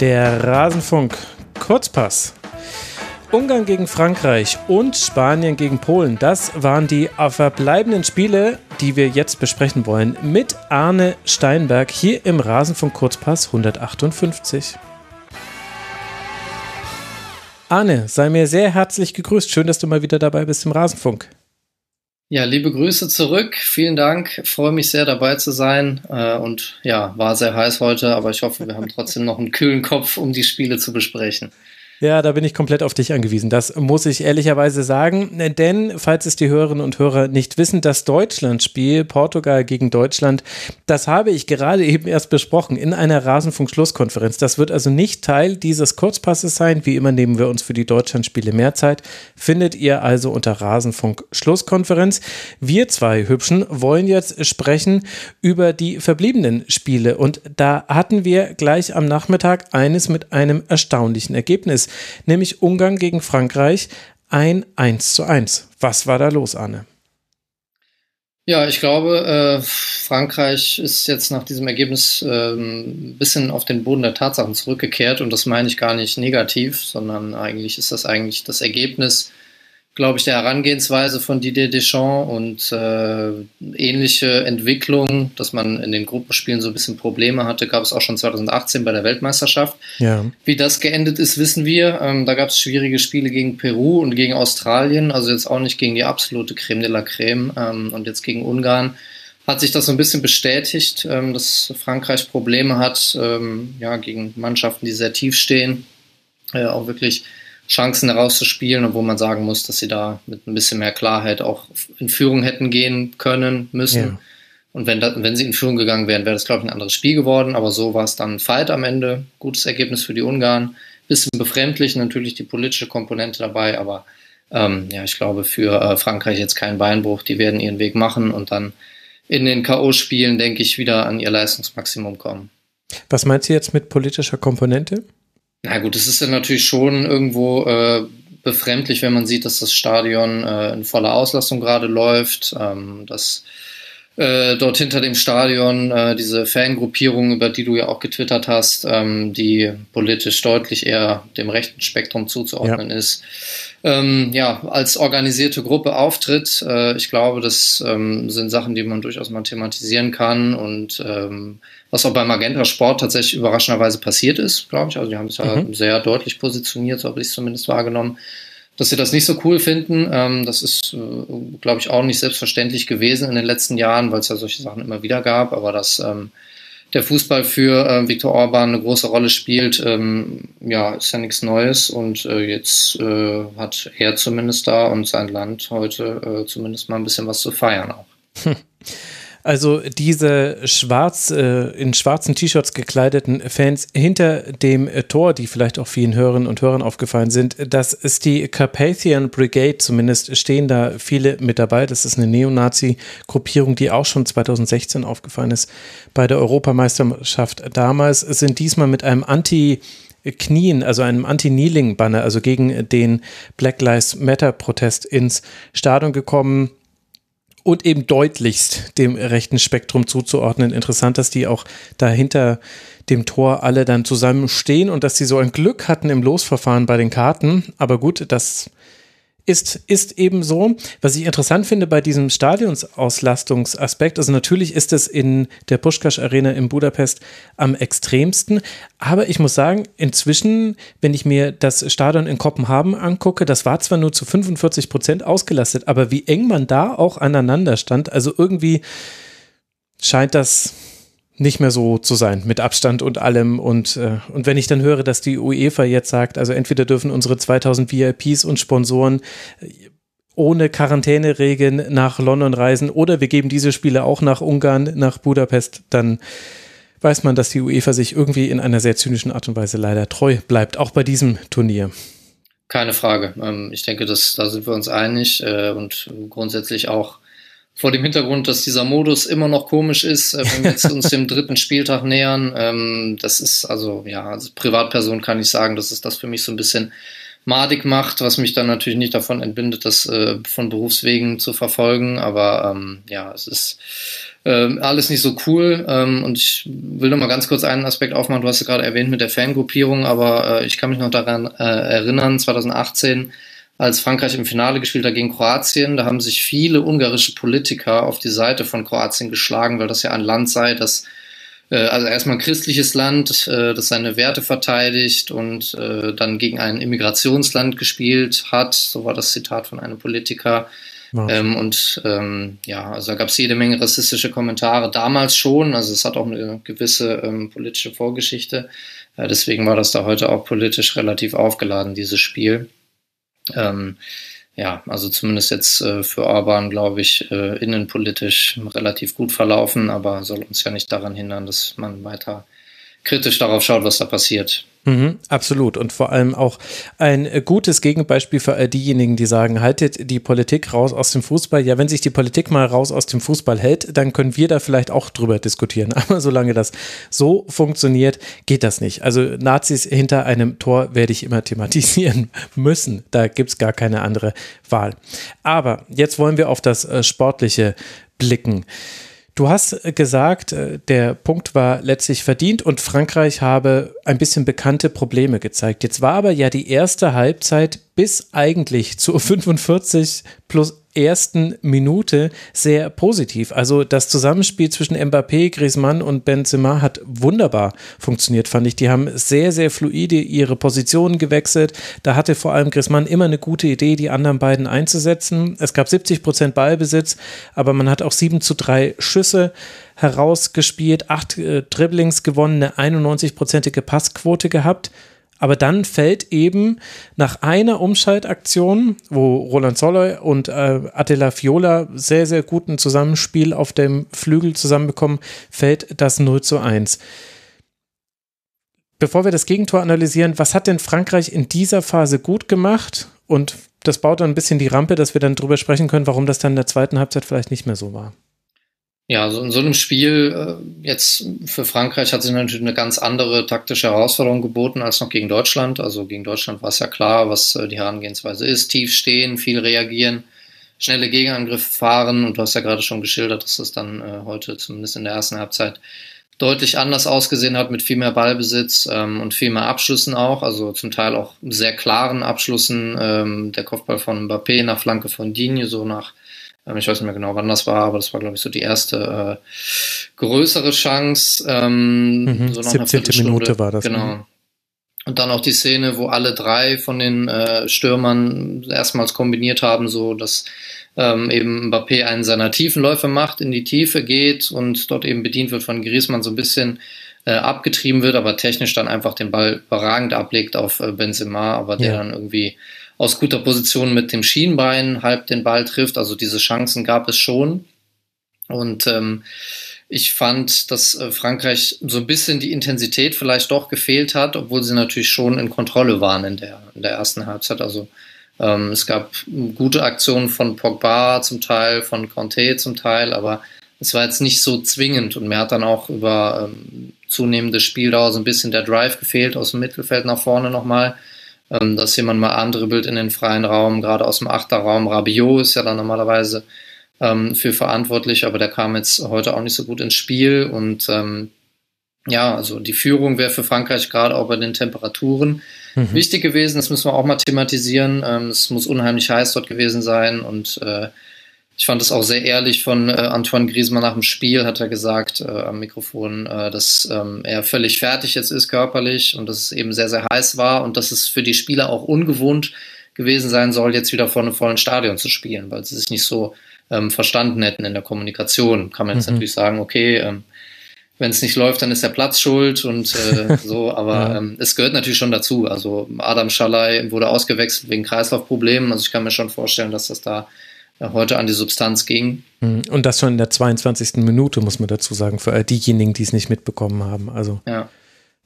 Der Rasenfunk Kurzpass. Ungarn gegen Frankreich und Spanien gegen Polen. Das waren die verbleibenden Spiele, die wir jetzt besprechen wollen, mit Arne Steinberg hier im Rasenfunk Kurzpass 158. Arne, sei mir sehr herzlich gegrüßt. Schön, dass du mal wieder dabei bist im Rasenfunk. Ja, liebe Grüße zurück. Vielen Dank. freue mich sehr dabei zu sein. Äh, und ja, war sehr heiß heute, aber ich hoffe, wir haben trotzdem noch einen kühlen Kopf, um die Spiele zu besprechen. Ja, da bin ich komplett auf dich angewiesen. Das muss ich ehrlicherweise sagen. Denn, falls es die Hörerinnen und Hörer nicht wissen, das Deutschlandspiel, Portugal gegen Deutschland, das habe ich gerade eben erst besprochen in einer Rasenfunk-Schlusskonferenz. Das wird also nicht Teil dieses Kurzpasses sein. Wie immer nehmen wir uns für die Deutschlandspiele mehr Zeit. Findet ihr also unter Rasenfunk-Schlusskonferenz. Wir zwei Hübschen wollen jetzt sprechen über die verbliebenen Spiele. Und da hatten wir gleich am Nachmittag eines mit einem erstaunlichen Ergebnis nämlich Ungarn gegen Frankreich ein 1 zu 1. Was war da los, Arne? Ja, ich glaube, äh, Frankreich ist jetzt nach diesem Ergebnis äh, ein bisschen auf den Boden der Tatsachen zurückgekehrt und das meine ich gar nicht negativ, sondern eigentlich ist das eigentlich das Ergebnis glaube ich, der Herangehensweise von Didier Deschamps und äh, ähnliche Entwicklungen, dass man in den Gruppenspielen so ein bisschen Probleme hatte, gab es auch schon 2018 bei der Weltmeisterschaft. Ja. Wie das geendet ist, wissen wir. Ähm, da gab es schwierige Spiele gegen Peru und gegen Australien, also jetzt auch nicht gegen die absolute Creme de la Creme ähm, und jetzt gegen Ungarn. Hat sich das so ein bisschen bestätigt, ähm, dass Frankreich Probleme hat, ähm, ja, gegen Mannschaften, die sehr tief stehen, äh, auch wirklich Chancen herauszuspielen, obwohl man sagen muss, dass sie da mit ein bisschen mehr Klarheit auch in Führung hätten gehen können müssen. Ja. Und wenn, da, wenn sie in Führung gegangen wären, wäre das, glaube ich, ein anderes Spiel geworden. Aber so war es dann Fight am Ende. Gutes Ergebnis für die Ungarn. Bisschen befremdlich, natürlich die politische Komponente dabei. Aber ähm, ja, ich glaube, für äh, Frankreich jetzt kein Beinbruch. Die werden ihren Weg machen und dann in den K.O.-Spielen, denke ich, wieder an ihr Leistungsmaximum kommen. Was meinst du jetzt mit politischer Komponente? Na gut, es ist ja natürlich schon irgendwo äh, befremdlich, wenn man sieht, dass das Stadion äh, in voller Auslastung gerade läuft, ähm, dass äh, dort hinter dem Stadion äh, diese Fangruppierung, über die du ja auch getwittert hast, ähm, die politisch deutlich eher dem rechten Spektrum zuzuordnen ja. ist, ähm, ja, als organisierte Gruppe auftritt. Äh, ich glaube, das ähm, sind Sachen, die man durchaus mal thematisieren kann und ähm, was auch beim Magenta Sport tatsächlich überraschenderweise passiert ist, glaube ich. Also die haben es ja mhm. sehr deutlich positioniert, so habe ich es zumindest wahrgenommen, dass sie das nicht so cool finden. Ähm, das ist, äh, glaube ich, auch nicht selbstverständlich gewesen in den letzten Jahren, weil es ja solche Sachen immer wieder gab, aber dass ähm, der Fußball für äh, Viktor Orban eine große Rolle spielt, ähm, ja, ist ja nichts Neues und äh, jetzt äh, hat er zumindest da und sein Land heute äh, zumindest mal ein bisschen was zu feiern auch. Hm. Also diese schwarz, äh, in schwarzen T-Shirts gekleideten Fans hinter dem äh, Tor, die vielleicht auch vielen Hörerinnen und Hörern aufgefallen sind, das ist die Carpathian Brigade, zumindest stehen da viele mit dabei. Das ist eine Neonazi-Gruppierung, die auch schon 2016 aufgefallen ist bei der Europameisterschaft damals, sind diesmal mit einem Anti- Knien, also einem Anti-Kneeling-Banner, also gegen den Black Lives Matter-Protest ins Stadion gekommen und eben deutlichst dem rechten Spektrum zuzuordnen. Interessant, dass die auch dahinter dem Tor alle dann zusammen stehen und dass sie so ein Glück hatten im Losverfahren bei den Karten. Aber gut, das ist, ist eben so. Was ich interessant finde bei diesem Stadionsauslastungsaspekt, also natürlich ist es in der Pushkash Arena in Budapest am extremsten, aber ich muss sagen, inzwischen, wenn ich mir das Stadion in Kopenhagen angucke, das war zwar nur zu 45 Prozent ausgelastet, aber wie eng man da auch aneinander stand, also irgendwie scheint das nicht mehr so zu sein, mit Abstand und allem. Und, äh, und wenn ich dann höre, dass die UEFA jetzt sagt, also entweder dürfen unsere 2000 VIPs und Sponsoren äh, ohne Quarantäneregeln nach London reisen oder wir geben diese Spiele auch nach Ungarn, nach Budapest, dann weiß man, dass die UEFA sich irgendwie in einer sehr zynischen Art und Weise leider treu bleibt, auch bei diesem Turnier. Keine Frage. Ähm, ich denke, das, da sind wir uns einig äh, und grundsätzlich auch vor dem Hintergrund, dass dieser Modus immer noch komisch ist, äh, wenn wir jetzt uns dem dritten Spieltag nähern. Ähm, das ist also, ja, als Privatperson kann ich sagen, dass es das für mich so ein bisschen madig macht, was mich dann natürlich nicht davon entbindet, das äh, von Berufswegen zu verfolgen. Aber ähm, ja, es ist äh, alles nicht so cool. Ähm, und ich will noch mal ganz kurz einen Aspekt aufmachen. Du hast es gerade erwähnt mit der Fangruppierung, aber äh, ich kann mich noch daran äh, erinnern, 2018 als Frankreich im Finale gespielt hat gegen Kroatien, da haben sich viele ungarische Politiker auf die Seite von Kroatien geschlagen, weil das ja ein Land sei, das äh, also erstmal ein christliches Land, äh, das seine Werte verteidigt und äh, dann gegen ein Immigrationsland gespielt hat. So war das Zitat von einem Politiker. Ja. Ähm, und ähm, ja, also da gab es jede Menge rassistische Kommentare damals schon. Also es hat auch eine gewisse ähm, politische Vorgeschichte. Deswegen war das da heute auch politisch relativ aufgeladen, dieses Spiel. Ähm, ja, also zumindest jetzt äh, für Orban, glaube ich, äh, innenpolitisch relativ gut verlaufen, aber soll uns ja nicht daran hindern, dass man weiter kritisch darauf schaut, was da passiert. Mhm, absolut. Und vor allem auch ein gutes Gegenbeispiel für all diejenigen, die sagen, haltet die Politik raus aus dem Fußball. Ja, wenn sich die Politik mal raus aus dem Fußball hält, dann können wir da vielleicht auch drüber diskutieren. Aber solange das so funktioniert, geht das nicht. Also Nazis hinter einem Tor werde ich immer thematisieren müssen. Da gibt es gar keine andere Wahl. Aber jetzt wollen wir auf das äh, Sportliche blicken. Du hast gesagt, äh, der Punkt war letztlich verdient und Frankreich habe ein bisschen bekannte Probleme gezeigt. Jetzt war aber ja die erste Halbzeit bis eigentlich zur 45 plus ersten Minute sehr positiv. Also das Zusammenspiel zwischen Mbappé, Griezmann und Benzema hat wunderbar funktioniert, fand ich. Die haben sehr, sehr fluide ihre Positionen gewechselt. Da hatte vor allem Griezmann immer eine gute Idee, die anderen beiden einzusetzen. Es gab 70 Prozent Ballbesitz, aber man hat auch 7 zu 3 Schüsse herausgespielt, acht äh, Dribblings gewonnen, eine 91-prozentige Passquote gehabt. Aber dann fällt eben nach einer Umschaltaktion, wo Roland Soloy und äh, Attila Fiola sehr, sehr guten Zusammenspiel auf dem Flügel zusammenbekommen, fällt das 0 zu 1. Bevor wir das Gegentor analysieren, was hat denn Frankreich in dieser Phase gut gemacht? Und das baut dann ein bisschen die Rampe, dass wir dann drüber sprechen können, warum das dann in der zweiten Halbzeit vielleicht nicht mehr so war. Ja, so in so einem Spiel äh, jetzt für Frankreich hat sich natürlich eine ganz andere taktische Herausforderung geboten als noch gegen Deutschland. Also gegen Deutschland war es ja klar, was äh, die Herangehensweise ist. Tief stehen, viel reagieren, schnelle Gegenangriffe fahren. Und du hast ja gerade schon geschildert, dass das dann äh, heute zumindest in der ersten Halbzeit deutlich anders ausgesehen hat mit viel mehr Ballbesitz ähm, und viel mehr Abschlüssen auch, also zum Teil auch sehr klaren Abschlüssen. Ähm, der Kopfball von Mbappé nach Flanke von Digne, so nach ich weiß nicht mehr genau, wann das war, aber das war, glaube ich, so die erste äh, größere Chance. Ähm, mhm, so 17. Minute war das. Genau. Mhm. Und dann auch die Szene, wo alle drei von den äh, Stürmern erstmals kombiniert haben, so dass ähm, eben Mbappé einen seiner tiefen Läufe macht, in die Tiefe geht und dort eben bedient wird von Griezmann so ein bisschen äh, abgetrieben wird, aber technisch dann einfach den Ball überragend ablegt auf äh, Benzema, aber der ja. dann irgendwie aus guter Position mit dem Schienbein halb den Ball trifft. Also diese Chancen gab es schon. Und ähm, ich fand, dass äh, Frankreich so ein bisschen die Intensität vielleicht doch gefehlt hat, obwohl sie natürlich schon in Kontrolle waren in der, in der ersten Halbzeit. Also ähm, es gab gute Aktionen von Pogba zum Teil, von Conte zum Teil, aber es war jetzt nicht so zwingend und mir hat dann auch über ähm, zunehmende Spieldauer so ein bisschen der Drive gefehlt aus dem Mittelfeld nach vorne nochmal ähm, dass jemand mal andribbelt in den freien Raum, gerade aus dem Achterraum. Rabiot ist ja dann normalerweise ähm, für verantwortlich, aber der kam jetzt heute auch nicht so gut ins Spiel und ähm, ja, also die Führung wäre für Frankreich gerade auch bei den Temperaturen mhm. wichtig gewesen. Das müssen wir auch mal thematisieren. Ähm, es muss unheimlich heiß dort gewesen sein und äh, ich fand es auch sehr ehrlich von äh, Antoine Griezmann nach dem Spiel, hat er gesagt äh, am Mikrofon, äh, dass ähm, er völlig fertig jetzt ist körperlich und dass es eben sehr, sehr heiß war und dass es für die Spieler auch ungewohnt gewesen sein soll, jetzt wieder vor einem vollen Stadion zu spielen, weil sie sich nicht so ähm, verstanden hätten in der Kommunikation. Kann man jetzt mhm. natürlich sagen, okay, ähm, wenn es nicht läuft, dann ist der Platz schuld und äh, so, aber ja. ähm, es gehört natürlich schon dazu. Also Adam Schalay wurde ausgewechselt wegen Kreislaufproblemen, also ich kann mir schon vorstellen, dass das da heute an die Substanz ging. Mhm. Und das schon in der 22. Minute, muss man dazu sagen, für all diejenigen, die es nicht mitbekommen haben. Also, ja.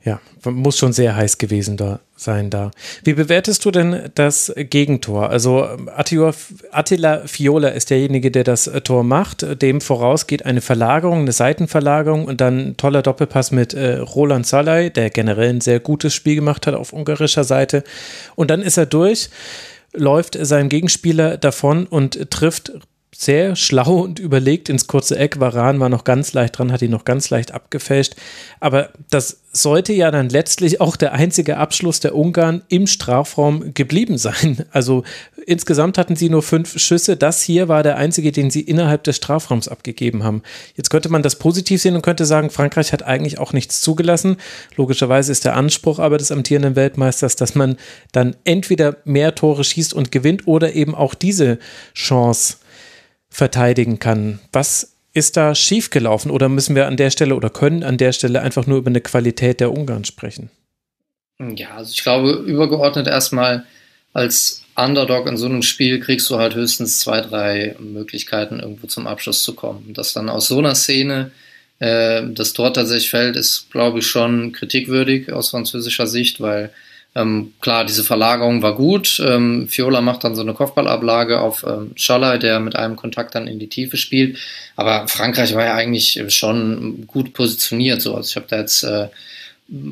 Ja, muss schon sehr heiß gewesen da sein da. Wie bewertest du denn das Gegentor? Also Attila Fiola ist derjenige, der das Tor macht. Dem voraus geht eine Verlagerung, eine Seitenverlagerung und dann ein toller Doppelpass mit äh, Roland Salai, der generell ein sehr gutes Spiel gemacht hat auf ungarischer Seite. Und dann ist er durch, läuft seinem Gegenspieler davon und trifft sehr schlau und überlegt ins kurze Eck. Varan war noch ganz leicht dran, hat ihn noch ganz leicht abgefälscht. Aber das sollte ja dann letztlich auch der einzige Abschluss der Ungarn im Strafraum geblieben sein. Also insgesamt hatten sie nur fünf Schüsse. Das hier war der einzige, den sie innerhalb des Strafraums abgegeben haben. Jetzt könnte man das positiv sehen und könnte sagen, Frankreich hat eigentlich auch nichts zugelassen. Logischerweise ist der Anspruch aber des amtierenden Weltmeisters, dass man dann entweder mehr Tore schießt und gewinnt oder eben auch diese Chance verteidigen kann. Was ist da schiefgelaufen oder müssen wir an der Stelle oder können an der Stelle einfach nur über eine Qualität der Ungarn sprechen? Ja, also ich glaube, übergeordnet erstmal als Underdog in so einem Spiel kriegst du halt höchstens zwei, drei Möglichkeiten, irgendwo zum Abschluss zu kommen. Dass dann aus so einer Szene äh, das Tor tatsächlich fällt, ist, glaube ich, schon kritikwürdig aus französischer Sicht, weil ähm, klar, diese Verlagerung war gut. Ähm, Fiola macht dann so eine Kopfballablage auf ähm, Schaller, der mit einem Kontakt dann in die Tiefe spielt. Aber Frankreich war ja eigentlich schon gut positioniert. So. Also ich habe da jetzt äh,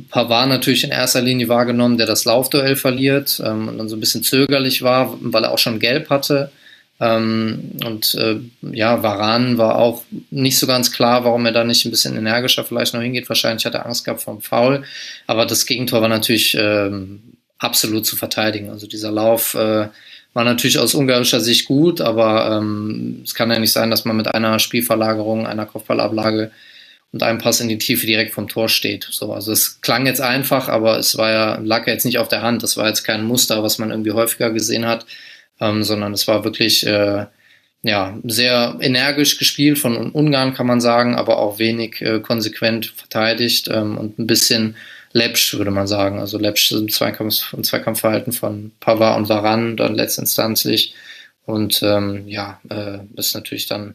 Pavard natürlich in erster Linie wahrgenommen, der das Laufduell verliert ähm, und dann so ein bisschen zögerlich war, weil er auch schon gelb hatte. Ähm, und äh, ja, Varan war auch nicht so ganz klar, warum er da nicht ein bisschen energischer vielleicht noch hingeht. Wahrscheinlich hat er Angst gehabt vom Foul. Aber das Gegentor war natürlich ähm, absolut zu verteidigen. Also dieser Lauf äh, war natürlich aus ungarischer Sicht gut, aber ähm, es kann ja nicht sein, dass man mit einer Spielverlagerung, einer Kopfballablage und einem Pass in die Tiefe direkt vom Tor steht. So, also es klang jetzt einfach, aber es war ja, lag ja jetzt nicht auf der Hand. Das war jetzt kein Muster, was man irgendwie häufiger gesehen hat ähm, sondern es war wirklich äh, ja, sehr energisch gespielt von Ungarn, kann man sagen, aber auch wenig äh, konsequent verteidigt ähm, und ein bisschen läppsch, würde man sagen. Also läppsch im, Zweikampf, im Zweikampfverhalten von Pavard und Varan dann letztinstanzlich. Und ähm, ja, äh, das ist natürlich dann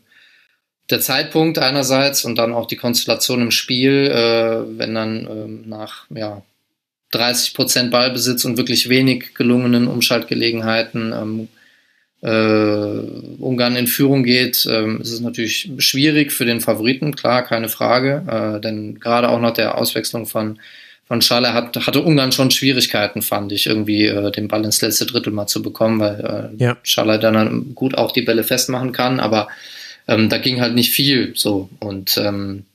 der Zeitpunkt einerseits und dann auch die Konstellation im Spiel, äh, wenn dann ähm, nach ja, 30 Prozent Ballbesitz und wirklich wenig gelungenen Umschaltgelegenheiten ähm, äh, Ungarn in Führung geht, ähm, ist es natürlich schwierig für den Favoriten, klar, keine Frage. Äh, denn gerade auch nach der Auswechslung von, von Schalle hat, hatte Ungarn schon Schwierigkeiten, fand ich, irgendwie äh, den Ball ins letzte Drittel mal zu bekommen, weil äh, ja. Schalle dann gut auch die Bälle festmachen kann, aber ähm, da ging halt nicht viel so. Und ähm,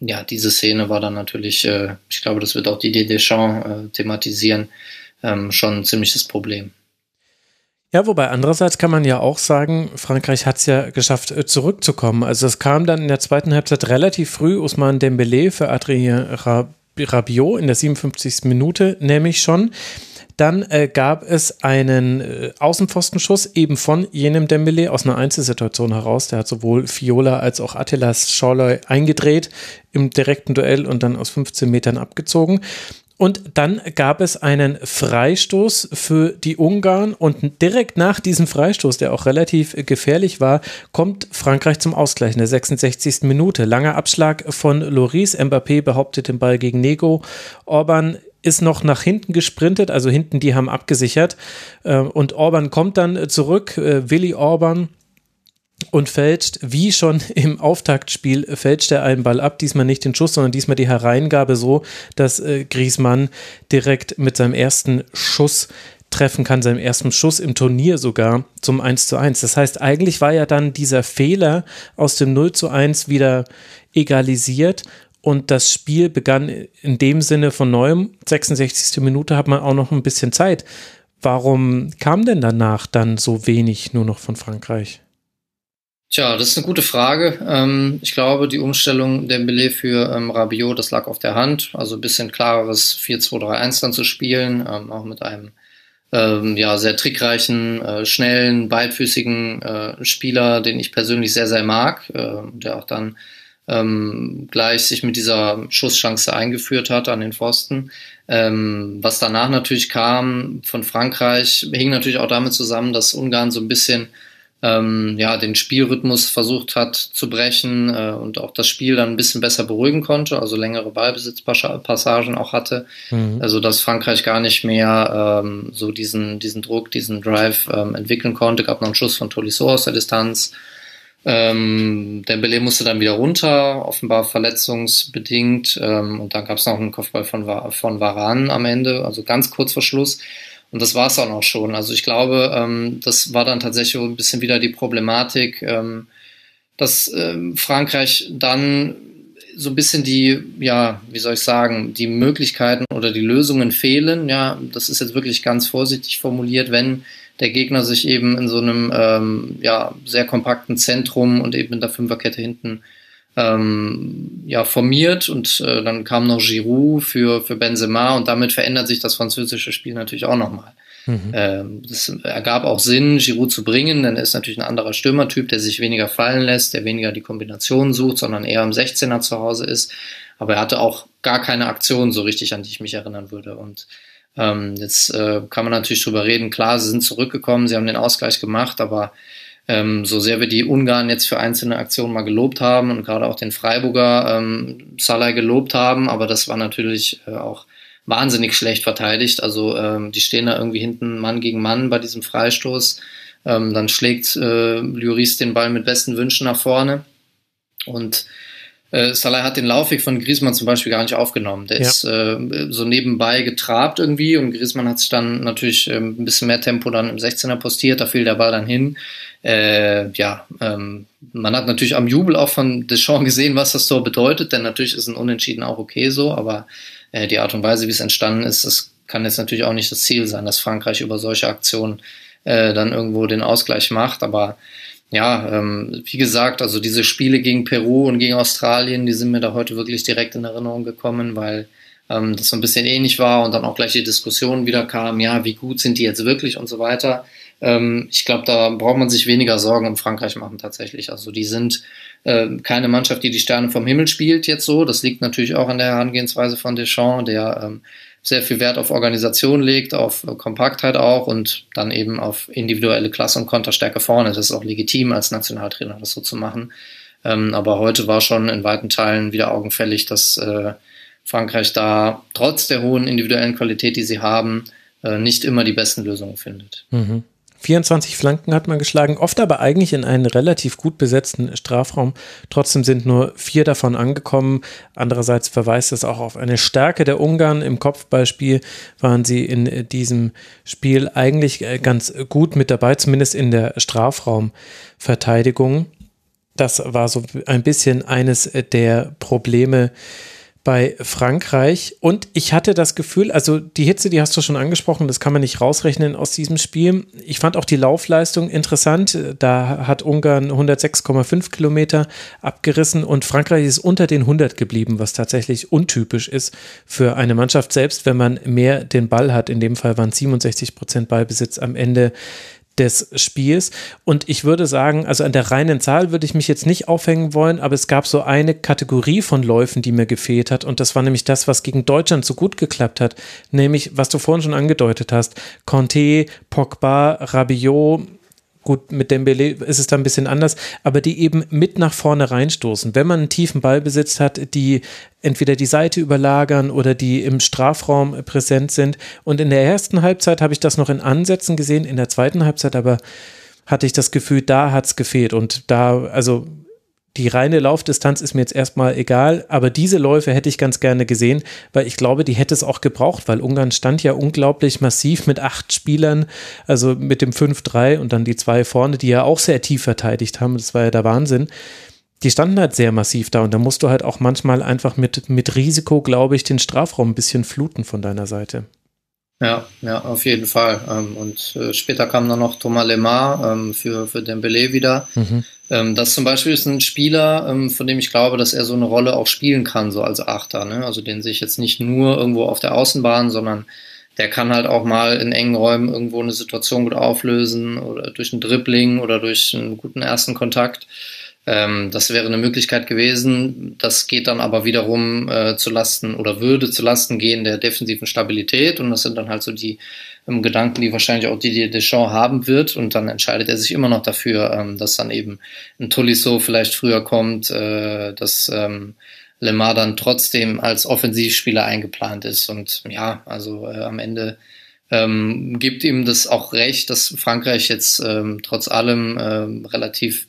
ja, diese Szene war dann natürlich, äh, ich glaube, das wird auch die Deschamps äh, thematisieren, ähm, schon ein ziemliches Problem. Ja, wobei andererseits kann man ja auch sagen, Frankreich hat es ja geschafft, äh, zurückzukommen. Also es kam dann in der zweiten Halbzeit relativ früh Ousmane Dembélé für Adrien Rabiot in der 57. Minute, nämlich schon. Dann äh, gab es einen äh, Außenpfostenschuss eben von jenem Dembele aus einer Einzelsituation heraus. Der hat sowohl Fiola als auch Attilas Schorloy eingedreht im direkten Duell und dann aus 15 Metern abgezogen. Und dann gab es einen Freistoß für die Ungarn und direkt nach diesem Freistoß, der auch relativ gefährlich war, kommt Frankreich zum Ausgleich in der 66. Minute. Langer Abschlag von Loris. Mbappé behauptet den Ball gegen Nego. Orban ist noch nach hinten gesprintet, also hinten die haben abgesichert äh, und Orban kommt dann zurück, äh, Willi Orban und fälscht, wie schon im Auftaktspiel, fälscht er einen Ball ab, diesmal nicht den Schuss, sondern diesmal die Hereingabe so, dass äh, Griezmann direkt mit seinem ersten Schuss treffen kann, seinem ersten Schuss im Turnier sogar zum 1 zu 1. Das heißt, eigentlich war ja dann dieser Fehler aus dem 0 zu 1 wieder egalisiert und das Spiel begann in dem Sinne von neuem. 66. Minute hat man auch noch ein bisschen Zeit. Warum kam denn danach dann so wenig nur noch von Frankreich? Tja, das ist eine gute Frage. Ähm, ich glaube, die Umstellung der Belay für ähm, Rabiot, das lag auf der Hand. Also ein bisschen klareres 4-2-3-1 dann zu spielen, ähm, auch mit einem ja, sehr trickreichen, äh, schnellen, beidfüßigen äh, Spieler, den ich persönlich sehr, sehr mag, äh, der auch dann ähm, gleich sich mit dieser Schusschance eingeführt hat an den Pfosten. Ähm, was danach natürlich kam von Frankreich, hing natürlich auch damit zusammen, dass Ungarn so ein bisschen ähm, ja, den Spielrhythmus versucht hat zu brechen äh, und auch das Spiel dann ein bisschen besser beruhigen konnte, also längere Ballbesitzpassagen auch hatte, mhm. also dass Frankreich gar nicht mehr ähm, so diesen, diesen Druck, diesen Drive ähm, entwickeln konnte, gab noch einen Schuss von Tolisso aus der Distanz, ähm, Dembele musste dann wieder runter, offenbar verletzungsbedingt. Ähm, und dann gab es noch einen Kopfball von, von Varan am Ende, also ganz kurz vor Schluss. Und das war es dann auch schon. Also ich glaube, ähm, das war dann tatsächlich ein bisschen wieder die Problematik, ähm, dass ähm, Frankreich dann so ein bisschen die, ja, wie soll ich sagen, die Möglichkeiten oder die Lösungen fehlen. Ja, das ist jetzt wirklich ganz vorsichtig formuliert, wenn der Gegner sich eben in so einem ähm, ja, sehr kompakten Zentrum und eben in der Fünferkette hinten ähm, ja, formiert und äh, dann kam noch Giroud für, für Benzema und damit verändert sich das französische Spiel natürlich auch nochmal. Mhm. Ähm, das ergab auch Sinn, Giroud zu bringen, denn er ist natürlich ein anderer Stürmertyp, der sich weniger fallen lässt, der weniger die Kombination sucht, sondern eher im 16er zu Hause ist. Aber er hatte auch gar keine Aktion so richtig, an die ich mich erinnern würde. Und ähm, jetzt äh, kann man natürlich drüber reden, klar, sie sind zurückgekommen, sie haben den Ausgleich gemacht, aber ähm, so sehr wir die Ungarn jetzt für einzelne Aktionen mal gelobt haben und gerade auch den Freiburger ähm, Salah gelobt haben, aber das war natürlich äh, auch wahnsinnig schlecht verteidigt. Also ähm, die stehen da irgendwie hinten Mann gegen Mann bei diesem Freistoß. Ähm, dann schlägt äh, Lloris den Ball mit besten Wünschen nach vorne und äh, Salah hat den Laufweg von Griezmann zum Beispiel gar nicht aufgenommen. Der ja. ist äh, so nebenbei getrabt irgendwie und Griezmann hat sich dann natürlich äh, ein bisschen mehr Tempo dann im 16er postiert, da fiel der Ball dann hin. Äh, ja, ähm, man hat natürlich am Jubel auch von Deschamps gesehen, was das Tor bedeutet, denn natürlich ist ein Unentschieden auch okay so, aber äh, die Art und Weise, wie es entstanden ist, das kann jetzt natürlich auch nicht das Ziel sein, dass Frankreich über solche Aktionen äh, dann irgendwo den Ausgleich macht, aber ja, ähm, wie gesagt, also diese Spiele gegen Peru und gegen Australien, die sind mir da heute wirklich direkt in Erinnerung gekommen, weil ähm, das so ein bisschen ähnlich war und dann auch gleich die Diskussion wieder kam, ja, wie gut sind die jetzt wirklich und so weiter. Ähm, ich glaube, da braucht man sich weniger Sorgen um Frankreich machen tatsächlich. Also die sind äh, keine Mannschaft, die die Sterne vom Himmel spielt jetzt so. Das liegt natürlich auch an der Herangehensweise von Deschamps, der ähm, sehr viel Wert auf Organisation legt, auf Kompaktheit auch und dann eben auf individuelle Klasse und Konterstärke vorne. Das ist auch legitim als Nationaltrainer, das so zu machen. Ähm, aber heute war schon in weiten Teilen wieder augenfällig, dass äh, Frankreich da trotz der hohen individuellen Qualität, die sie haben, äh, nicht immer die besten Lösungen findet. Mhm. 24 Flanken hat man geschlagen, oft aber eigentlich in einen relativ gut besetzten Strafraum. Trotzdem sind nur vier davon angekommen. Andererseits verweist es auch auf eine Stärke der Ungarn. Im Kopfballspiel waren sie in diesem Spiel eigentlich äh, ganz gut mit dabei, zumindest in der Strafraumverteidigung. Das war so ein bisschen eines der Probleme, bei Frankreich. Und ich hatte das Gefühl, also die Hitze, die hast du schon angesprochen, das kann man nicht rausrechnen aus diesem Spiel. Ich fand auch die Laufleistung interessant. Da hat Ungarn 106,5 Kilometer abgerissen und Frankreich ist unter den 100 geblieben, was tatsächlich untypisch ist für eine Mannschaft, selbst wenn man mehr den Ball hat. In dem Fall waren 67 Prozent Ballbesitz am Ende des Spiels. Und ich würde sagen, also an der reinen Zahl würde ich mich jetzt nicht aufhängen wollen, aber es gab so eine Kategorie von Läufen, die mir gefehlt hat. Und das war nämlich das, was gegen Deutschland so gut geklappt hat. Nämlich, was du vorhin schon angedeutet hast. Conte, Pogba, Rabiot, Gut, mit Dembele ist es da ein bisschen anders, aber die eben mit nach vorne reinstoßen. Wenn man einen tiefen Ballbesitz hat, die entweder die Seite überlagern oder die im Strafraum präsent sind. Und in der ersten Halbzeit habe ich das noch in Ansätzen gesehen, in der zweiten Halbzeit aber hatte ich das Gefühl, da hat es gefehlt. Und da, also die reine Laufdistanz ist mir jetzt erstmal egal, aber diese Läufe hätte ich ganz gerne gesehen, weil ich glaube, die hätte es auch gebraucht, weil Ungarn stand ja unglaublich massiv mit acht Spielern, also mit dem 5-3 und dann die zwei vorne, die ja auch sehr tief verteidigt haben. Das war ja der Wahnsinn. Die standen halt sehr massiv da und da musst du halt auch manchmal einfach mit, mit Risiko, glaube ich, den Strafraum ein bisschen fluten von deiner Seite. Ja, ja, auf jeden Fall. Ähm, und äh, später kam dann noch Thomas Lemar ähm, für, für Dembele wieder. Mhm. Ähm, das zum Beispiel ist ein Spieler, von dem ich glaube, dass er so eine Rolle auch spielen kann, so als Achter. Ne? Also den sehe ich jetzt nicht nur irgendwo auf der Außenbahn, sondern der kann halt auch mal in engen Räumen irgendwo eine Situation gut auflösen oder durch ein Dribbling oder durch einen guten ersten Kontakt. Ähm, das wäre eine Möglichkeit gewesen. Das geht dann aber wiederum äh, zu Lasten oder würde zu Lasten gehen der defensiven Stabilität. Und das sind dann halt so die ähm, Gedanken, die wahrscheinlich auch Didier Deschamps haben wird. Und dann entscheidet er sich immer noch dafür, ähm, dass dann eben ein Tolisso vielleicht früher kommt, äh, dass ähm, Lemar dann trotzdem als Offensivspieler eingeplant ist. Und ja, also äh, am Ende ähm, gibt ihm das auch recht, dass Frankreich jetzt ähm, trotz allem ähm, relativ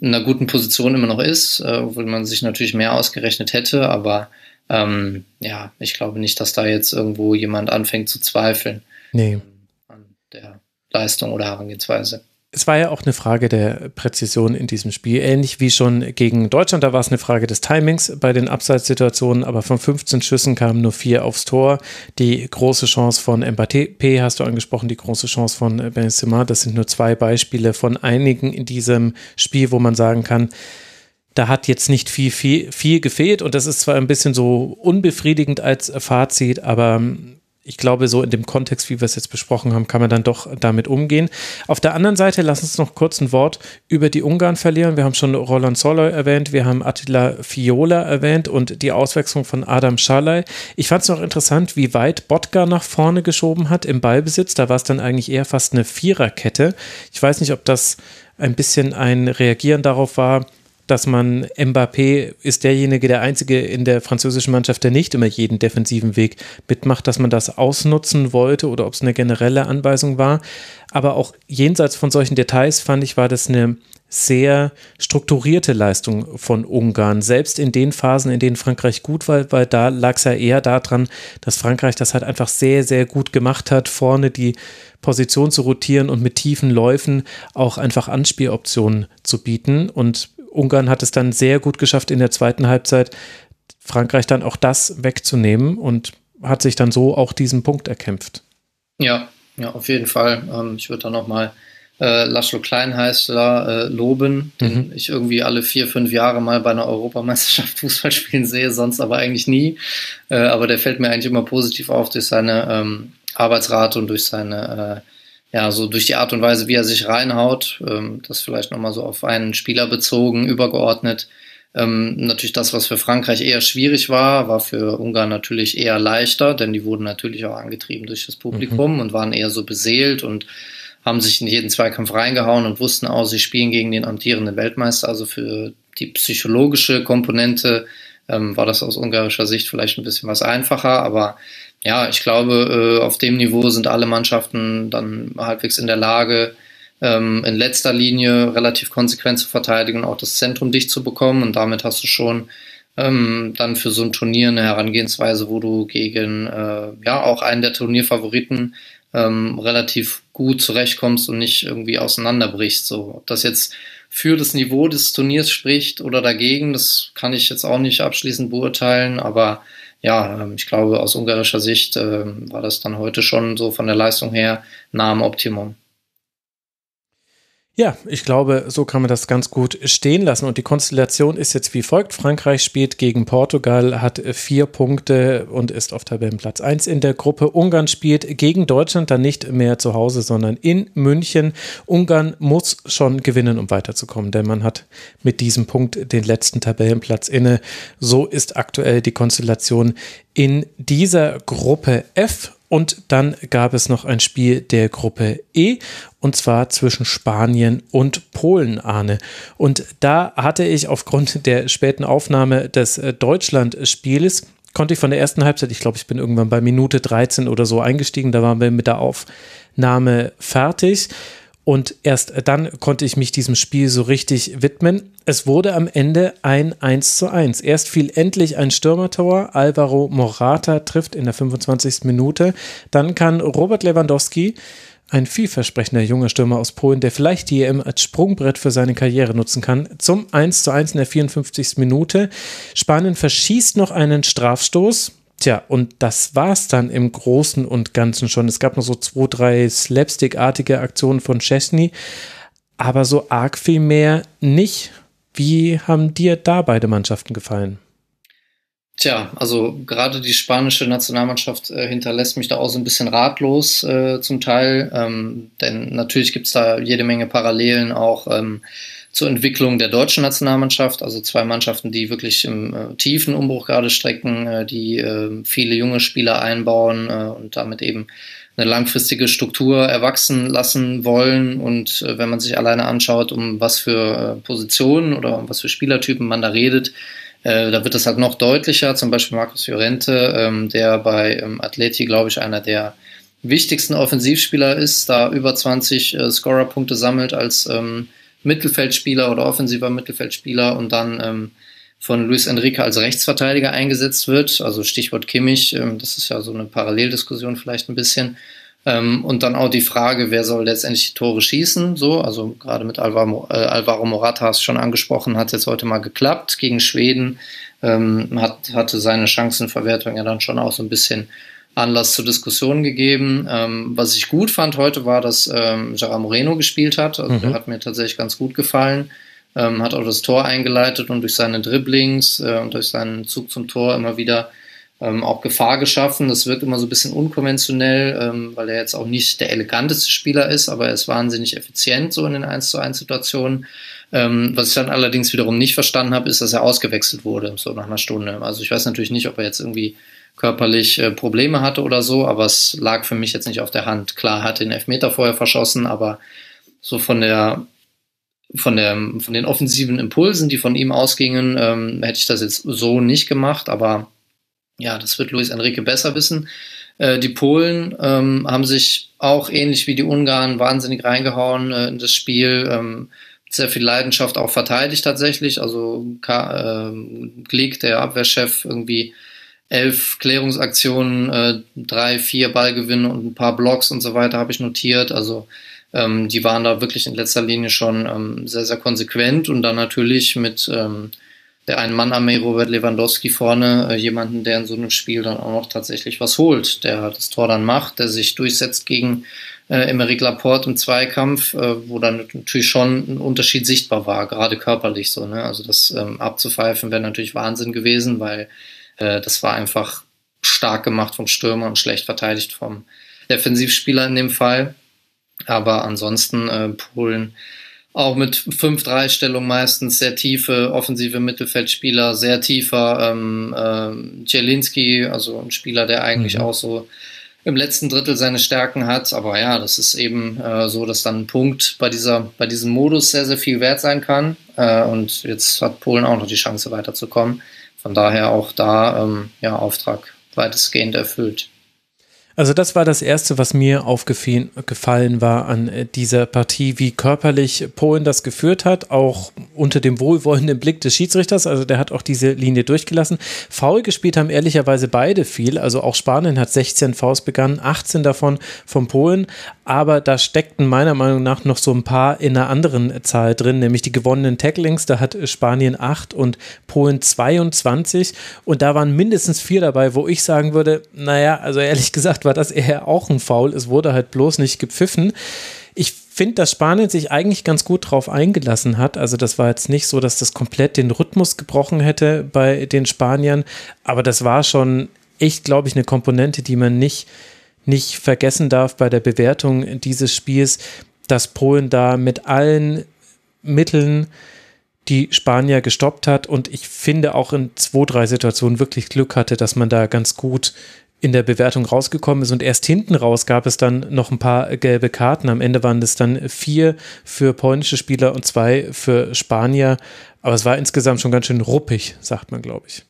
einer guten Position immer noch ist, äh, obwohl man sich natürlich mehr ausgerechnet hätte, aber ähm, ja, ich glaube nicht, dass da jetzt irgendwo jemand anfängt zu zweifeln nee. an der Leistung oder Herangehensweise es war ja auch eine Frage der Präzision in diesem Spiel, ähnlich wie schon gegen Deutschland. Da war es eine Frage des Timings bei den Abseitssituationen, aber von 15 Schüssen kamen nur vier aufs Tor. Die große Chance von Mbappé hast du angesprochen, die große Chance von Benzema. Das sind nur zwei Beispiele von einigen in diesem Spiel, wo man sagen kann, da hat jetzt nicht viel, viel, viel gefehlt und das ist zwar ein bisschen so unbefriedigend als Fazit, aber ich glaube, so in dem Kontext, wie wir es jetzt besprochen haben, kann man dann doch damit umgehen. Auf der anderen Seite, lass uns noch kurz ein Wort über die Ungarn verlieren. Wir haben schon Roland Soloy erwähnt, wir haben Attila Fiola erwähnt und die Auswechslung von Adam Schalay. Ich fand es noch interessant, wie weit Botka nach vorne geschoben hat im Ballbesitz. Da war es dann eigentlich eher fast eine Viererkette. Ich weiß nicht, ob das ein bisschen ein Reagieren darauf war, dass man Mbappé ist derjenige, der einzige in der französischen Mannschaft, der nicht immer jeden defensiven Weg mitmacht, dass man das ausnutzen wollte oder ob es eine generelle Anweisung war. Aber auch jenseits von solchen Details fand ich, war das eine sehr strukturierte Leistung von Ungarn, selbst in den Phasen, in denen Frankreich gut war, weil da lag es ja eher daran, dass Frankreich das halt einfach sehr, sehr gut gemacht hat, vorne die Position zu rotieren und mit tiefen Läufen auch einfach Anspieloptionen zu bieten. Und Ungarn hat es dann sehr gut geschafft, in der zweiten Halbzeit Frankreich dann auch das wegzunehmen und hat sich dann so auch diesen Punkt erkämpft. Ja, ja, auf jeden Fall. Ähm, ich würde da nochmal äh, Laszlo Kleinheißler äh, loben, den mhm. ich irgendwie alle vier, fünf Jahre mal bei einer Europameisterschaft Fußball spielen sehe, sonst aber eigentlich nie. Äh, aber der fällt mir eigentlich immer positiv auf durch seine ähm, Arbeitsrate und durch seine äh, ja, so durch die Art und Weise, wie er sich reinhaut, ähm, das vielleicht nochmal so auf einen Spieler bezogen, übergeordnet. Ähm, natürlich das, was für Frankreich eher schwierig war, war für Ungarn natürlich eher leichter, denn die wurden natürlich auch angetrieben durch das Publikum mhm. und waren eher so beseelt und haben sich in jeden Zweikampf reingehauen und wussten auch, sie spielen gegen den amtierenden Weltmeister. Also für die psychologische Komponente ähm, war das aus ungarischer Sicht vielleicht ein bisschen was einfacher, aber ja, ich glaube, äh, auf dem Niveau sind alle Mannschaften dann halbwegs in der Lage, ähm, in letzter Linie relativ konsequent zu verteidigen, auch das Zentrum dicht zu bekommen. Und damit hast du schon ähm, dann für so ein Turnier eine Herangehensweise, wo du gegen äh, ja auch einen der Turnierfavoriten ähm, relativ gut zurechtkommst und nicht irgendwie auseinanderbrichst. So, ob das jetzt für das Niveau des Turniers spricht oder dagegen, das kann ich jetzt auch nicht abschließend beurteilen, aber ja, ähm, ich glaube, aus ungarischer Sicht äh, war das dann heute schon so von der Leistung her nah am Optimum. Ja, ich glaube, so kann man das ganz gut stehen lassen. Und die Konstellation ist jetzt wie folgt. Frankreich spielt gegen Portugal, hat vier Punkte und ist auf Tabellenplatz 1 in der Gruppe. Ungarn spielt gegen Deutschland, dann nicht mehr zu Hause, sondern in München. Ungarn muss schon gewinnen, um weiterzukommen, denn man hat mit diesem Punkt den letzten Tabellenplatz inne. So ist aktuell die Konstellation in dieser Gruppe F. Und dann gab es noch ein Spiel der Gruppe E und zwar zwischen Spanien und Polen, Arne. Und da hatte ich aufgrund der späten Aufnahme des äh, Deutschland-Spieles konnte ich von der ersten Halbzeit, ich glaube, ich bin irgendwann bei Minute 13 oder so eingestiegen, da waren wir mit der Aufnahme fertig. Und erst dann konnte ich mich diesem Spiel so richtig widmen. Es wurde am Ende ein 1 zu 1. Erst fiel endlich ein Stürmertor. Alvaro Morata trifft in der 25. Minute. Dann kann Robert Lewandowski, ein vielversprechender junger Stürmer aus Polen, der vielleicht die EM als Sprungbrett für seine Karriere nutzen kann, zum 1 zu 1 in der 54. Minute. Spanien verschießt noch einen Strafstoß. Tja, und das war's dann im Großen und Ganzen schon. Es gab noch so zwei, drei Slapstick-artige Aktionen von Chesney, aber so arg viel mehr nicht. Wie haben dir da beide Mannschaften gefallen? Tja, also gerade die spanische Nationalmannschaft äh, hinterlässt mich da auch so ein bisschen ratlos äh, zum Teil, ähm, denn natürlich gibt's da jede Menge Parallelen auch ähm, zur Entwicklung der deutschen Nationalmannschaft, also zwei Mannschaften, die wirklich im äh, tiefen Umbruch gerade stecken, äh, die äh, viele junge Spieler einbauen äh, und damit eben eine langfristige Struktur erwachsen lassen wollen. Und äh, wenn man sich alleine anschaut, um was für äh, Positionen oder um was für Spielertypen man da redet, da wird das halt noch deutlicher. Zum Beispiel Markus Fiorente, ähm, der bei ähm, Atleti, glaube ich, einer der wichtigsten Offensivspieler ist, da über 20 äh, Scorerpunkte sammelt als ähm, Mittelfeldspieler oder offensiver Mittelfeldspieler und dann ähm, von Luis Enrique als Rechtsverteidiger eingesetzt wird. Also Stichwort Kimmich, ähm, das ist ja so eine Paralleldiskussion vielleicht ein bisschen. Ähm, und dann auch die Frage, wer soll letztendlich die Tore schießen? So, also gerade mit Alvaro, äh, Alvaro Morata schon angesprochen, hat jetzt heute mal geklappt gegen Schweden. Ähm, hat, hatte seine Chancenverwertung ja dann schon auch so ein bisschen Anlass zur Diskussion gegeben. Ähm, was ich gut fand heute war, dass ähm, Gerard Moreno gespielt hat. Also mhm. der hat mir tatsächlich ganz gut gefallen. Ähm, hat auch das Tor eingeleitet und durch seine Dribblings äh, und durch seinen Zug zum Tor immer wieder ähm, auch Gefahr geschaffen. Das wirkt immer so ein bisschen unkonventionell, ähm, weil er jetzt auch nicht der eleganteste Spieler ist, aber er ist wahnsinnig effizient so in den 1 zu 1 Situationen. Ähm, was ich dann allerdings wiederum nicht verstanden habe, ist, dass er ausgewechselt wurde, so nach einer Stunde. Also ich weiß natürlich nicht, ob er jetzt irgendwie körperlich äh, Probleme hatte oder so, aber es lag für mich jetzt nicht auf der Hand. Klar, hat den Elfmeter vorher verschossen, aber so von der von der von den offensiven Impulsen, die von ihm ausgingen, ähm, hätte ich das jetzt so nicht gemacht, aber ja, das wird Luis Enrique besser wissen. Äh, die Polen ähm, haben sich auch ähnlich wie die Ungarn wahnsinnig reingehauen äh, in das Spiel. Ähm, sehr viel Leidenschaft auch verteidigt tatsächlich. Also Ka äh, Glick, der Abwehrchef, irgendwie elf Klärungsaktionen, äh, drei, vier Ballgewinne und ein paar Blocks und so weiter habe ich notiert. Also ähm, die waren da wirklich in letzter Linie schon ähm, sehr, sehr konsequent und dann natürlich mit ähm, der einen Mann-Armee Robert Lewandowski vorne, äh, jemanden, der in so einem Spiel dann auch noch tatsächlich was holt, der das Tor dann macht, der sich durchsetzt gegen äh, Emeric Laporte im Zweikampf, äh, wo dann natürlich schon ein Unterschied sichtbar war, gerade körperlich so. Ne? Also das ähm, abzupfeifen wäre natürlich Wahnsinn gewesen, weil äh, das war einfach stark gemacht vom Stürmer und schlecht verteidigt vom Defensivspieler in dem Fall. Aber ansonsten äh, Polen auch mit 5-3-Stellung meistens sehr tiefe offensive Mittelfeldspieler, sehr tiefer ähm, äh, Zielinski, also ein Spieler, der eigentlich mhm. auch so im letzten Drittel seine Stärken hat. Aber ja, das ist eben äh, so, dass dann ein Punkt bei dieser, bei diesem Modus sehr, sehr viel wert sein kann. Äh, und jetzt hat Polen auch noch die Chance weiterzukommen. Von daher auch da ähm, ja Auftrag weitestgehend erfüllt. Also das war das Erste, was mir aufgefallen war an äh, dieser Partie, wie körperlich Polen das geführt hat, auch unter dem wohlwollenden Blick des Schiedsrichters. Also der hat auch diese Linie durchgelassen. Foul gespielt haben ehrlicherweise beide viel. Also auch Spanien hat 16 Fouls begangen, 18 davon von Polen. Aber da steckten meiner Meinung nach noch so ein paar in einer anderen Zahl drin, nämlich die gewonnenen Tacklings. Da hat Spanien 8 und Polen 22. Und da waren mindestens vier dabei, wo ich sagen würde, naja, also ehrlich gesagt, war das eher auch ein Foul. Es wurde halt bloß nicht gepfiffen. Ich finde, dass Spanien sich eigentlich ganz gut drauf eingelassen hat. Also das war jetzt nicht so, dass das komplett den Rhythmus gebrochen hätte bei den Spaniern, aber das war schon echt, glaube ich, eine Komponente, die man nicht, nicht vergessen darf bei der Bewertung dieses Spiels, dass Polen da mit allen Mitteln die Spanier gestoppt hat und ich finde auch in zwei, drei Situationen wirklich Glück hatte, dass man da ganz gut in der Bewertung rausgekommen ist und erst hinten raus gab es dann noch ein paar gelbe Karten. Am Ende waren es dann vier für polnische Spieler und zwei für Spanier. Aber es war insgesamt schon ganz schön ruppig, sagt man, glaube ich.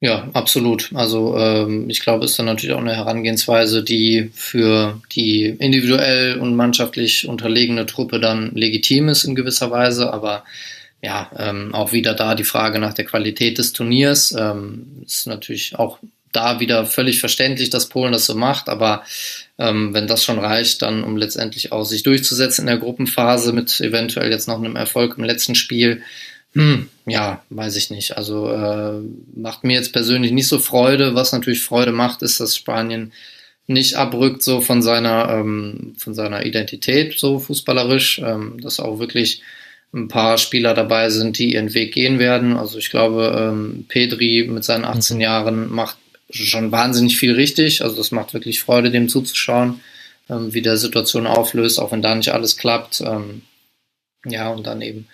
Ja, absolut. Also ähm, ich glaube, es ist dann natürlich auch eine Herangehensweise, die für die individuell und mannschaftlich unterlegene Truppe dann legitim ist in gewisser Weise, aber ja, ähm, auch wieder da die Frage nach der Qualität des Turniers. Ähm, ist natürlich auch da wieder völlig verständlich, dass Polen das so macht, aber ähm, wenn das schon reicht, dann um letztendlich auch sich durchzusetzen in der Gruppenphase mit eventuell jetzt noch einem Erfolg im letzten Spiel, hm, ja, weiß ich nicht. Also äh, macht mir jetzt persönlich nicht so Freude. Was natürlich Freude macht, ist, dass Spanien nicht abrückt so von seiner ähm, von seiner Identität so fußballerisch, ähm, dass auch wirklich ein paar Spieler dabei sind, die ihren Weg gehen werden. Also ich glaube, ähm, Pedri mit seinen 18 mhm. Jahren macht schon wahnsinnig viel richtig. Also das macht wirklich Freude, dem zuzuschauen, ähm, wie der Situation auflöst, auch wenn da nicht alles klappt. Ähm, ja, und dann eben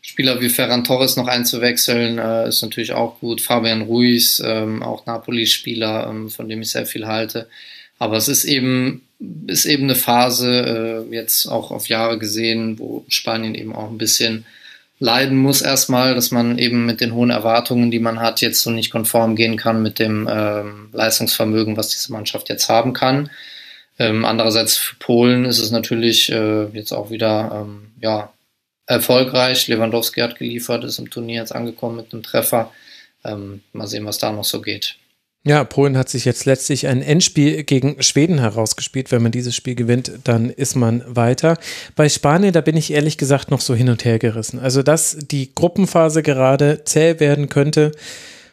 Spieler wie Ferran Torres noch einzuwechseln, äh, ist natürlich auch gut. Fabian Ruiz, ähm, auch Napoli-Spieler, ähm, von dem ich sehr viel halte. Aber es ist eben, ist eben eine Phase, äh, jetzt auch auf Jahre gesehen, wo Spanien eben auch ein bisschen leiden muss erstmal, dass man eben mit den hohen Erwartungen, die man hat, jetzt so nicht konform gehen kann mit dem ähm, Leistungsvermögen, was diese Mannschaft jetzt haben kann. Ähm, andererseits für Polen ist es natürlich äh, jetzt auch wieder ähm, ja, erfolgreich. Lewandowski hat geliefert, ist im Turnier jetzt angekommen mit einem Treffer. Ähm, mal sehen, was da noch so geht. Ja, Polen hat sich jetzt letztlich ein Endspiel gegen Schweden herausgespielt. Wenn man dieses Spiel gewinnt, dann ist man weiter. Bei Spanien, da bin ich ehrlich gesagt noch so hin und her gerissen. Also, dass die Gruppenphase gerade zäh werden könnte,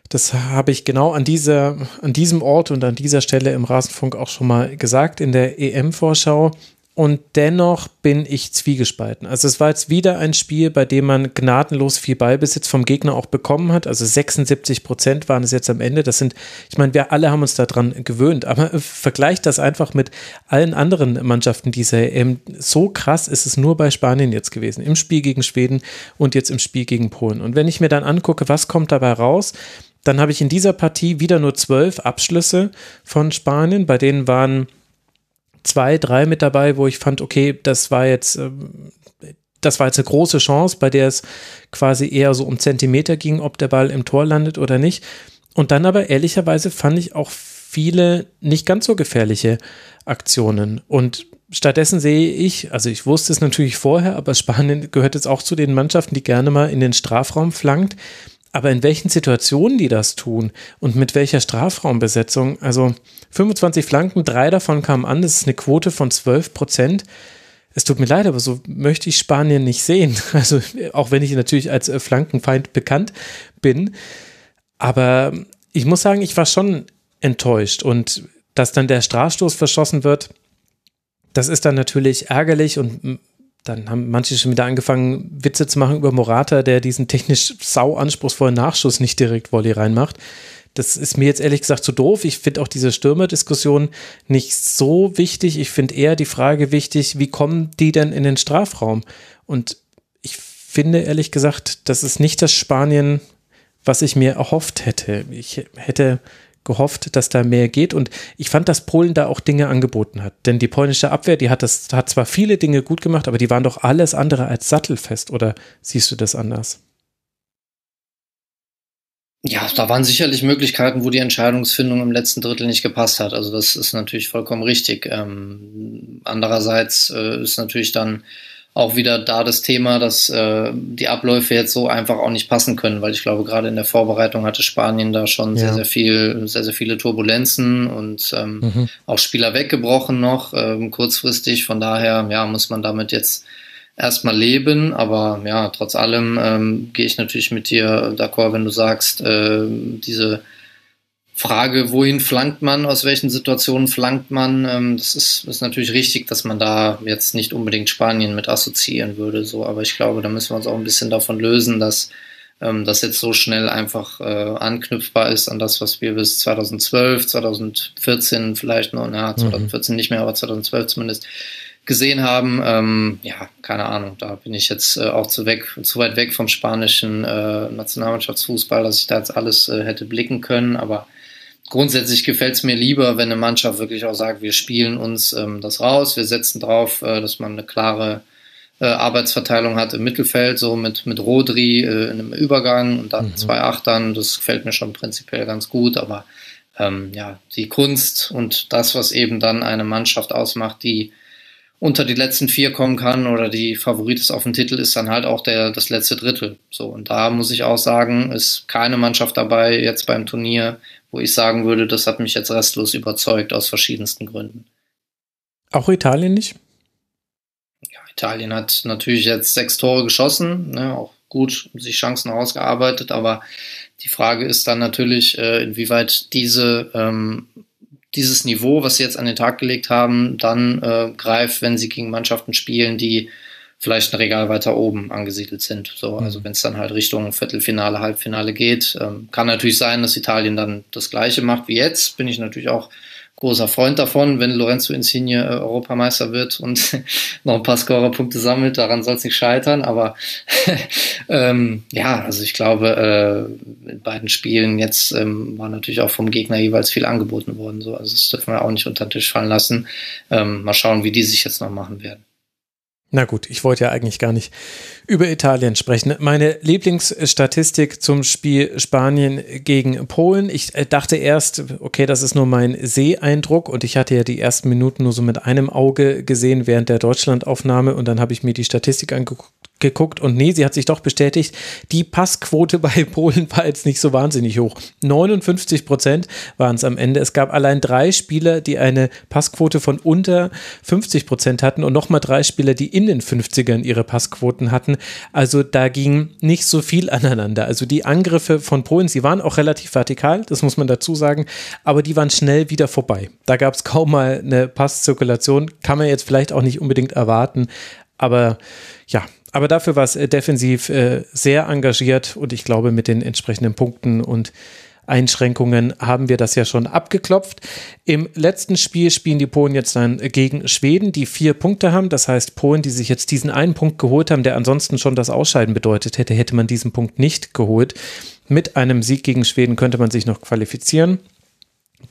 das habe ich genau an dieser, an diesem Ort und an dieser Stelle im Rasenfunk auch schon mal gesagt in der EM-Vorschau. Und dennoch bin ich zwiegespalten. Also es war jetzt wieder ein Spiel, bei dem man gnadenlos viel Ballbesitz vom Gegner auch bekommen hat. Also 76 Prozent waren es jetzt am Ende. Das sind, ich meine, wir alle haben uns daran gewöhnt. Aber vergleicht das einfach mit allen anderen Mannschaften dieser EM. So krass ist es nur bei Spanien jetzt gewesen. Im Spiel gegen Schweden und jetzt im Spiel gegen Polen. Und wenn ich mir dann angucke, was kommt dabei raus, dann habe ich in dieser Partie wieder nur zwölf Abschlüsse von Spanien. Bei denen waren zwei, drei mit dabei, wo ich fand, okay, das war jetzt, ähm, das war jetzt eine große Chance, bei der es quasi eher so um Zentimeter ging, ob der Ball im Tor landet oder nicht. Und dann aber ehrlicherweise fand ich auch viele nicht ganz so gefährliche Aktionen. Und stattdessen sehe ich, also ich wusste es natürlich vorher, aber Spanien gehört jetzt auch zu den Mannschaften, die gerne mal in den Strafraum flankt. Aber in welchen Situationen die das tun und mit welcher Strafraumbesetzung, also 25 Flanken, drei davon kamen an, das ist eine Quote von 12 Prozent. Es tut mir leid, aber so möchte ich Spanien nicht sehen. Also auch wenn ich natürlich als äh, Flankenfeind bekannt bin. Aber ich muss sagen, ich war schon enttäuscht und dass dann der Strafstoß verschossen wird, das ist dann natürlich ärgerlich und dann haben manche schon wieder angefangen, Witze zu machen über Morata, der diesen technisch sau anspruchsvollen Nachschuss nicht direkt Volley reinmacht. Das ist mir jetzt ehrlich gesagt zu doof. Ich finde auch diese Stürmerdiskussion nicht so wichtig. Ich finde eher die Frage wichtig, wie kommen die denn in den Strafraum? Und ich finde ehrlich gesagt, das ist nicht das Spanien, was ich mir erhofft hätte. Ich hätte gehofft, dass da mehr geht. Und ich fand, dass Polen da auch Dinge angeboten hat. Denn die polnische Abwehr, die hat das, hat zwar viele Dinge gut gemacht, aber die waren doch alles andere als sattelfest. Oder siehst du das anders? Ja, da waren sicherlich Möglichkeiten, wo die Entscheidungsfindung im letzten Drittel nicht gepasst hat. Also das ist natürlich vollkommen richtig. Ähm, andererseits äh, ist natürlich dann auch wieder da das Thema, dass äh, die Abläufe jetzt so einfach auch nicht passen können, weil ich glaube, gerade in der Vorbereitung hatte Spanien da schon ja. sehr, sehr viel, sehr, sehr viele Turbulenzen und ähm, mhm. auch Spieler weggebrochen noch, ähm, kurzfristig. Von daher, ja, muss man damit jetzt erstmal leben, aber ja, trotz allem ähm, gehe ich natürlich mit dir d'accord, wenn du sagst, äh, diese Frage, wohin flankt man, aus welchen Situationen flankt man, ähm, das ist, ist natürlich richtig, dass man da jetzt nicht unbedingt Spanien mit assoziieren würde, so, aber ich glaube, da müssen wir uns auch ein bisschen davon lösen, dass ähm, das jetzt so schnell einfach äh, anknüpfbar ist an das, was wir bis 2012, 2014 vielleicht noch, na, 2014 mhm. nicht mehr, aber 2012 zumindest gesehen haben. Ähm, ja, keine Ahnung, da bin ich jetzt äh, auch zu, weg, zu weit weg vom spanischen äh, Nationalmannschaftsfußball, dass ich da jetzt alles äh, hätte blicken können, aber grundsätzlich gefällt es mir lieber, wenn eine Mannschaft wirklich auch sagt, wir spielen uns ähm, das raus, wir setzen drauf, äh, dass man eine klare äh, Arbeitsverteilung hat im Mittelfeld, so mit, mit Rodri äh, in einem Übergang und dann mhm. zwei Achtern. Das gefällt mir schon prinzipiell ganz gut, aber ähm, ja, die Kunst und das, was eben dann eine Mannschaft ausmacht, die unter die letzten vier kommen kann oder die Favorit ist auf dem Titel, ist dann halt auch der, das letzte Drittel. So, und da muss ich auch sagen, ist keine Mannschaft dabei jetzt beim Turnier, wo ich sagen würde, das hat mich jetzt restlos überzeugt aus verschiedensten Gründen. Auch Italien nicht? Ja, Italien hat natürlich jetzt sechs Tore geschossen, ne, auch gut sich Chancen ausgearbeitet, aber die Frage ist dann natürlich, äh, inwieweit diese ähm, dieses Niveau, was sie jetzt an den Tag gelegt haben, dann äh, greift, wenn sie gegen Mannschaften spielen, die vielleicht ein Regal weiter oben angesiedelt sind. So, mhm. also wenn es dann halt Richtung Viertelfinale, Halbfinale geht, ähm, kann natürlich sein, dass Italien dann das Gleiche macht wie jetzt. Bin ich natürlich auch großer Freund davon, wenn Lorenzo Insigne äh, Europameister wird und noch ein paar Scorerpunkte sammelt. Daran soll es nicht scheitern. Aber ähm, ja, also ich glaube, äh, in beiden Spielen jetzt ähm, war natürlich auch vom Gegner jeweils viel angeboten worden. So. Also das dürfen wir auch nicht unter den Tisch fallen lassen. Ähm, mal schauen, wie die sich jetzt noch machen werden. Na gut, ich wollte ja eigentlich gar nicht über Italien sprechen. Meine Lieblingsstatistik zum Spiel Spanien gegen Polen. Ich äh, dachte erst, okay, das ist nur mein Seeeindruck und ich hatte ja die ersten Minuten nur so mit einem Auge gesehen während der Deutschlandaufnahme und dann habe ich mir die Statistik angeguckt geguckt und nee, sie hat sich doch bestätigt, die Passquote bei Polen war jetzt nicht so wahnsinnig hoch. 59 Prozent waren es am Ende. Es gab allein drei Spieler, die eine Passquote von unter 50 Prozent hatten und nochmal drei Spieler, die in den 50ern ihre Passquoten hatten. Also da ging nicht so viel aneinander. Also die Angriffe von Polen, sie waren auch relativ vertikal, das muss man dazu sagen, aber die waren schnell wieder vorbei. Da gab es kaum mal eine Passzirkulation, kann man jetzt vielleicht auch nicht unbedingt erwarten, aber ja, aber dafür war es äh, defensiv äh, sehr engagiert und ich glaube, mit den entsprechenden Punkten und Einschränkungen haben wir das ja schon abgeklopft. Im letzten Spiel spielen die Polen jetzt dann gegen Schweden, die vier Punkte haben. Das heißt, Polen, die sich jetzt diesen einen Punkt geholt haben, der ansonsten schon das Ausscheiden bedeutet hätte, hätte man diesen Punkt nicht geholt. Mit einem Sieg gegen Schweden könnte man sich noch qualifizieren.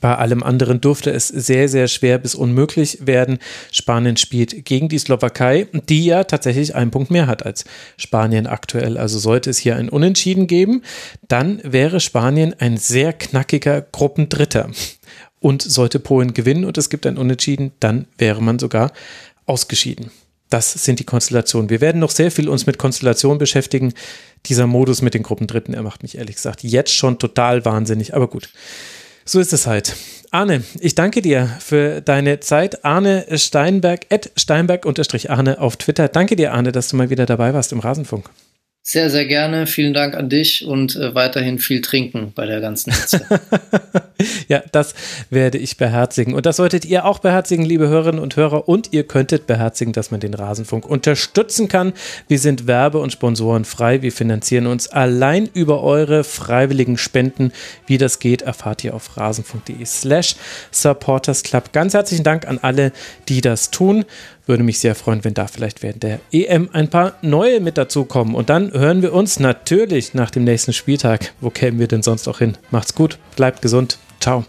Bei allem anderen dürfte es sehr, sehr schwer bis unmöglich werden. Spanien spielt gegen die Slowakei, die ja tatsächlich einen Punkt mehr hat als Spanien aktuell. Also sollte es hier ein Unentschieden geben, dann wäre Spanien ein sehr knackiger Gruppendritter. Und sollte Polen gewinnen und es gibt ein Unentschieden, dann wäre man sogar ausgeschieden. Das sind die Konstellationen. Wir werden noch sehr viel uns mit Konstellationen beschäftigen. Dieser Modus mit den Gruppendritten, er macht mich ehrlich gesagt jetzt schon total wahnsinnig. Aber gut. So ist es halt. Arne, ich danke dir für deine Zeit. Arne Steinberg, at Steinberg-Arne auf Twitter. Danke dir, Arne, dass du mal wieder dabei warst im Rasenfunk. Sehr, sehr gerne. Vielen Dank an dich und äh, weiterhin viel trinken bei der ganzen Hitze. ja, das werde ich beherzigen. Und das solltet ihr auch beherzigen, liebe Hörerinnen und Hörer. Und ihr könntet beherzigen, dass man den Rasenfunk unterstützen kann. Wir sind werbe- und sponsorenfrei. Wir finanzieren uns allein über eure freiwilligen Spenden. Wie das geht, erfahrt ihr auf rasenfunk.de slash supportersclub. Ganz herzlichen Dank an alle, die das tun. Würde mich sehr freuen, wenn da vielleicht während der EM ein paar neue mit dazukommen. Und dann hören wir uns natürlich nach dem nächsten Spieltag. Wo kämen wir denn sonst auch hin? Macht's gut, bleibt gesund. Ciao.